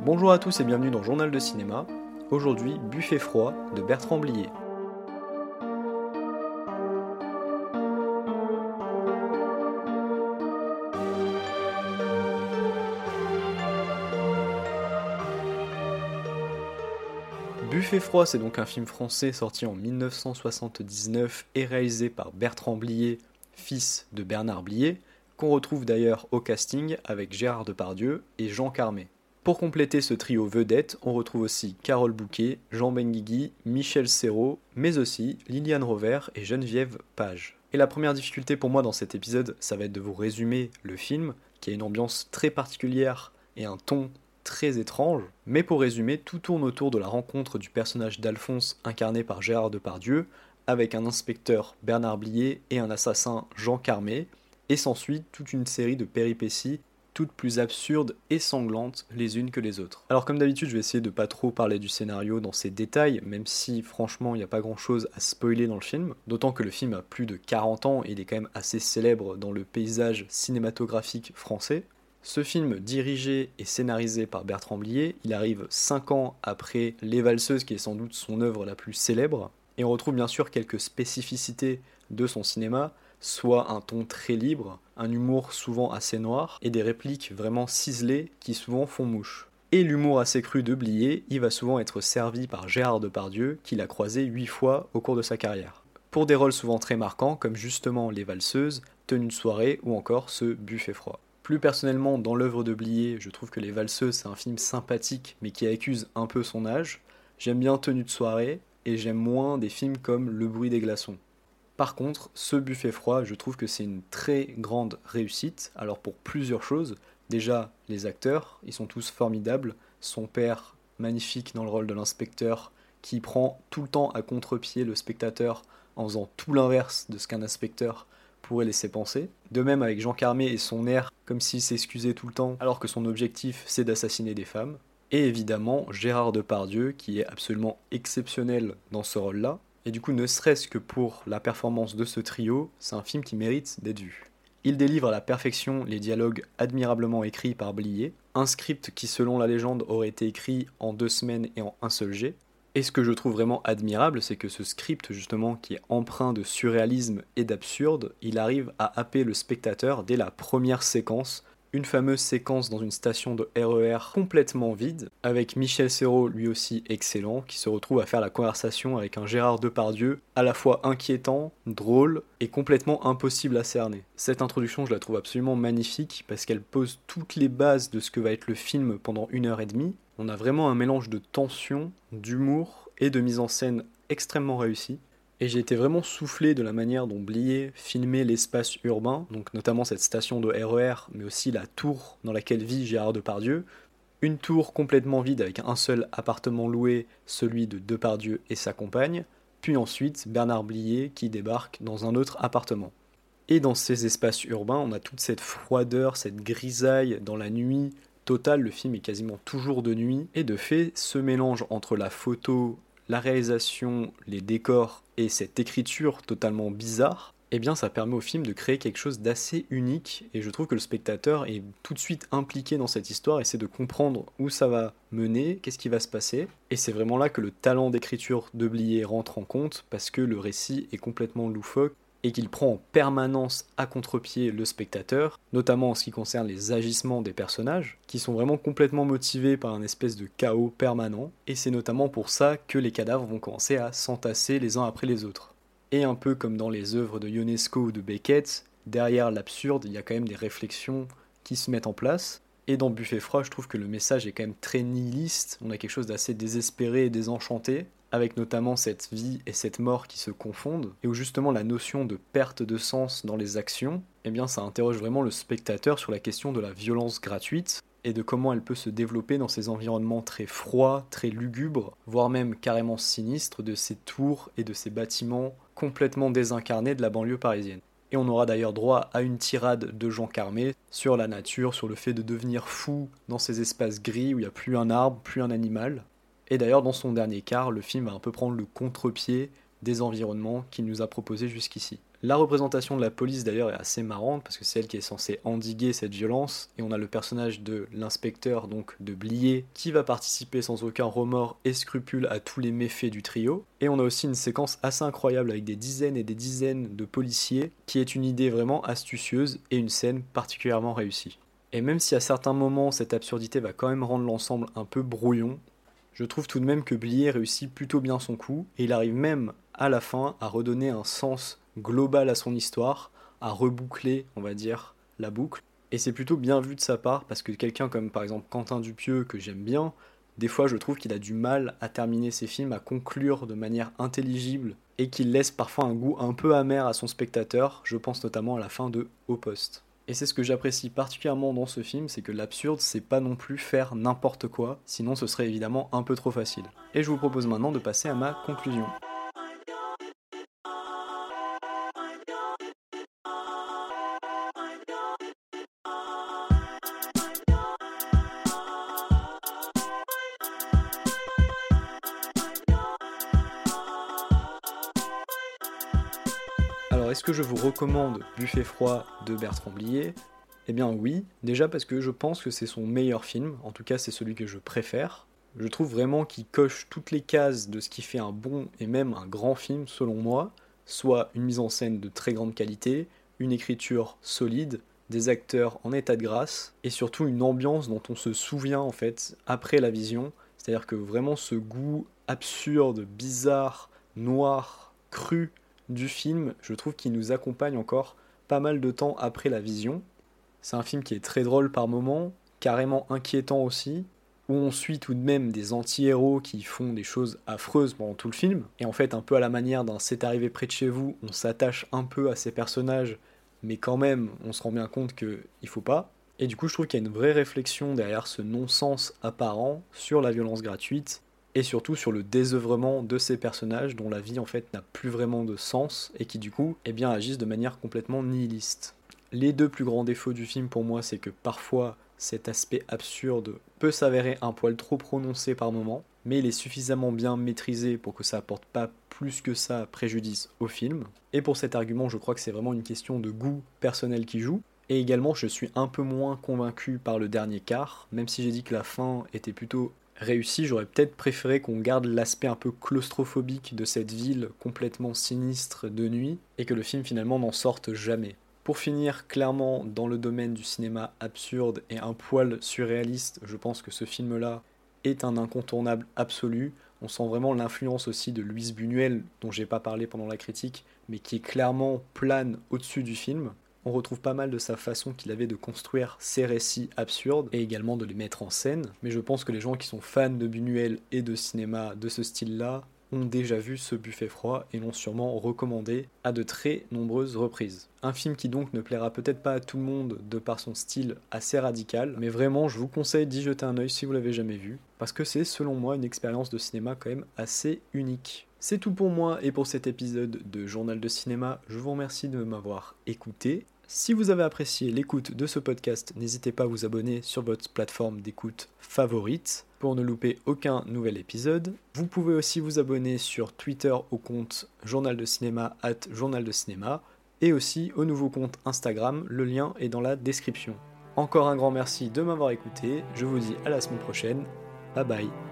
Bonjour à tous et bienvenue dans Journal de cinéma. Aujourd'hui, Buffet froid de Bertrand Blier. Buffet froid, c'est donc un film français sorti en 1979 et réalisé par Bertrand Blier, fils de Bernard Blier, qu'on retrouve d'ailleurs au casting avec Gérard Depardieu et Jean Carmé. Pour compléter ce trio vedette, on retrouve aussi Carole Bouquet, Jean Benguigui, Michel Serrault, mais aussi Liliane Rover et Geneviève Page. Et la première difficulté pour moi dans cet épisode, ça va être de vous résumer le film, qui a une ambiance très particulière et un ton très étrange. Mais pour résumer, tout tourne autour de la rencontre du personnage d'Alphonse incarné par Gérard Depardieu avec un inspecteur Bernard Blier et un assassin Jean Carmé, et s'ensuit toute une série de péripéties plus absurdes et sanglantes les unes que les autres. Alors comme d'habitude, je vais essayer de pas trop parler du scénario dans ses détails, même si franchement il n'y a pas grand chose à spoiler dans le film, d'autant que le film a plus de 40 ans et il est quand même assez célèbre dans le paysage cinématographique français. Ce film, dirigé et scénarisé par Bertrand Blier, il arrive 5 ans après Les Valseuses, qui est sans doute son œuvre la plus célèbre, et on retrouve bien sûr quelques spécificités de son cinéma, soit un ton très libre, un humour souvent assez noir, et des répliques vraiment ciselées qui souvent font mouche. Et l'humour assez cru de Blier, il va souvent être servi par Gérard Depardieu, qu'il a croisé huit fois au cours de sa carrière. Pour des rôles souvent très marquants, comme justement Les Valseuses, Tenue de soirée ou encore ce Buffet froid. Plus personnellement, dans l'œuvre de Blier, je trouve que Les Valseuses, c'est un film sympathique, mais qui accuse un peu son âge. J'aime bien Tenue de soirée, et j'aime moins des films comme Le bruit des glaçons. Par contre, ce buffet froid, je trouve que c'est une très grande réussite. Alors pour plusieurs choses. Déjà, les acteurs, ils sont tous formidables. Son père, magnifique dans le rôle de l'inspecteur, qui prend tout le temps à contre-pied le spectateur en faisant tout l'inverse de ce qu'un inspecteur pourrait laisser penser. De même avec Jean Carmé et son air comme s'il s'excusait tout le temps alors que son objectif c'est d'assassiner des femmes. Et évidemment Gérard Depardieu qui est absolument exceptionnel dans ce rôle-là. Et du coup, ne serait-ce que pour la performance de ce trio, c'est un film qui mérite d'être vu. Il délivre à la perfection les dialogues admirablement écrits par Blier, un script qui selon la légende aurait été écrit en deux semaines et en un seul jet. Et ce que je trouve vraiment admirable, c'est que ce script justement qui est empreint de surréalisme et d'absurde, il arrive à happer le spectateur dès la première séquence une fameuse séquence dans une station de RER e complètement vide, avec Michel Serrault lui aussi excellent, qui se retrouve à faire la conversation avec un Gérard Depardieu, à la fois inquiétant, drôle et complètement impossible à cerner. Cette introduction, je la trouve absolument magnifique, parce qu'elle pose toutes les bases de ce que va être le film pendant une heure et demie. On a vraiment un mélange de tension, d'humour et de mise en scène extrêmement réussi. Et j'ai été vraiment soufflé de la manière dont Blier filmait l'espace urbain, donc notamment cette station de RER, e mais aussi la tour dans laquelle vit Gérard Depardieu. Une tour complètement vide avec un seul appartement loué, celui de Depardieu et sa compagne, puis ensuite Bernard Blier qui débarque dans un autre appartement. Et dans ces espaces urbains, on a toute cette froideur, cette grisaille dans la nuit totale, le film est quasiment toujours de nuit, et de fait, ce mélange entre la photo, la réalisation, les décors et cette écriture totalement bizarre, eh bien ça permet au film de créer quelque chose d'assez unique. Et je trouve que le spectateur est tout de suite impliqué dans cette histoire, essaie de comprendre où ça va mener, qu'est-ce qui va se passer. Et c'est vraiment là que le talent d'écriture de Blier rentre en compte parce que le récit est complètement loufoque et qu'il prend en permanence à contre-pied le spectateur, notamment en ce qui concerne les agissements des personnages, qui sont vraiment complètement motivés par un espèce de chaos permanent, et c'est notamment pour ça que les cadavres vont commencer à s'entasser les uns après les autres. Et un peu comme dans les œuvres de Ionesco ou de Beckett, derrière l'absurde, il y a quand même des réflexions qui se mettent en place, et dans Buffet froid, je trouve que le message est quand même très nihiliste, on a quelque chose d'assez désespéré et désenchanté, avec notamment cette vie et cette mort qui se confondent, et où justement la notion de perte de sens dans les actions, eh bien ça interroge vraiment le spectateur sur la question de la violence gratuite, et de comment elle peut se développer dans ces environnements très froids, très lugubres, voire même carrément sinistres de ces tours et de ces bâtiments complètement désincarnés de la banlieue parisienne. Et on aura d'ailleurs droit à une tirade de Jean Carmé sur la nature, sur le fait de devenir fou dans ces espaces gris où il n'y a plus un arbre, plus un animal, et d'ailleurs, dans son dernier quart, le film va un peu prendre le contre-pied des environnements qu'il nous a proposés jusqu'ici. La représentation de la police d'ailleurs est assez marrante parce que c'est elle qui est censée endiguer cette violence et on a le personnage de l'inspecteur donc de Blier qui va participer sans aucun remords et scrupule à tous les méfaits du trio et on a aussi une séquence assez incroyable avec des dizaines et des dizaines de policiers qui est une idée vraiment astucieuse et une scène particulièrement réussie. Et même si à certains moments cette absurdité va quand même rendre l'ensemble un peu brouillon, je trouve tout de même que Blier réussit plutôt bien son coup et il arrive même à la fin à redonner un sens global à son histoire, à reboucler, on va dire, la boucle. Et c'est plutôt bien vu de sa part parce que quelqu'un comme par exemple Quentin Dupieux, que j'aime bien, des fois je trouve qu'il a du mal à terminer ses films, à conclure de manière intelligible et qu'il laisse parfois un goût un peu amer à son spectateur. Je pense notamment à la fin de Au Poste. Et c'est ce que j'apprécie particulièrement dans ce film, c'est que l'absurde, c'est pas non plus faire n'importe quoi, sinon ce serait évidemment un peu trop facile. Et je vous propose maintenant de passer à ma conclusion. Est-ce que je vous recommande Buffet froid de Bertrand Blier? Eh bien oui, déjà parce que je pense que c'est son meilleur film, en tout cas c'est celui que je préfère. Je trouve vraiment qu'il coche toutes les cases de ce qui fait un bon et même un grand film selon moi, soit une mise en scène de très grande qualité, une écriture solide, des acteurs en état de grâce, et surtout une ambiance dont on se souvient en fait après la vision, c'est-à-dire que vraiment ce goût absurde, bizarre, noir, cru, du film, je trouve qu'il nous accompagne encore pas mal de temps après la vision. C'est un film qui est très drôle par moments, carrément inquiétant aussi, où on suit tout de même des anti-héros qui font des choses affreuses pendant tout le film. Et en fait, un peu à la manière d'un C'est arrivé près de chez vous, on s'attache un peu à ces personnages, mais quand même, on se rend bien compte qu'il faut pas. Et du coup, je trouve qu'il y a une vraie réflexion derrière ce non-sens apparent sur la violence gratuite et surtout sur le désœuvrement de ces personnages dont la vie en fait n'a plus vraiment de sens et qui du coup eh bien, agissent de manière complètement nihiliste. Les deux plus grands défauts du film pour moi c'est que parfois cet aspect absurde peut s'avérer un poil trop prononcé par moment, mais il est suffisamment bien maîtrisé pour que ça apporte pas plus que ça préjudice au film. Et pour cet argument, je crois que c'est vraiment une question de goût personnel qui joue. Et également, je suis un peu moins convaincu par le dernier quart, même si j'ai dit que la fin était plutôt réussi, j'aurais peut-être préféré qu'on garde l'aspect un peu claustrophobique de cette ville complètement sinistre de nuit et que le film finalement n'en sorte jamais. Pour finir, clairement, dans le domaine du cinéma absurde et un poil surréaliste, je pense que ce film-là est un incontournable absolu. On sent vraiment l'influence aussi de Louise Buñuel, dont j'ai pas parlé pendant la critique, mais qui clairement plane au-dessus du film on retrouve pas mal de sa façon qu'il avait de construire ses récits absurdes et également de les mettre en scène. Mais je pense que les gens qui sont fans de Buñuel et de cinéma de ce style-là ont déjà vu ce buffet froid et l'ont sûrement recommandé à de très nombreuses reprises. Un film qui donc ne plaira peut-être pas à tout le monde de par son style assez radical, mais vraiment je vous conseille d'y jeter un oeil si vous l'avez jamais vu, parce que c'est selon moi une expérience de cinéma quand même assez unique. C'est tout pour moi et pour cet épisode de Journal de cinéma. Je vous remercie de m'avoir écouté. Si vous avez apprécié l'écoute de ce podcast, n'hésitez pas à vous abonner sur votre plateforme d'écoute favorite pour ne louper aucun nouvel épisode. Vous pouvez aussi vous abonner sur Twitter au compte Journal de Cinéma at Journal de Cinéma et aussi au nouveau compte Instagram, le lien est dans la description. Encore un grand merci de m'avoir écouté, je vous dis à la semaine prochaine, bye bye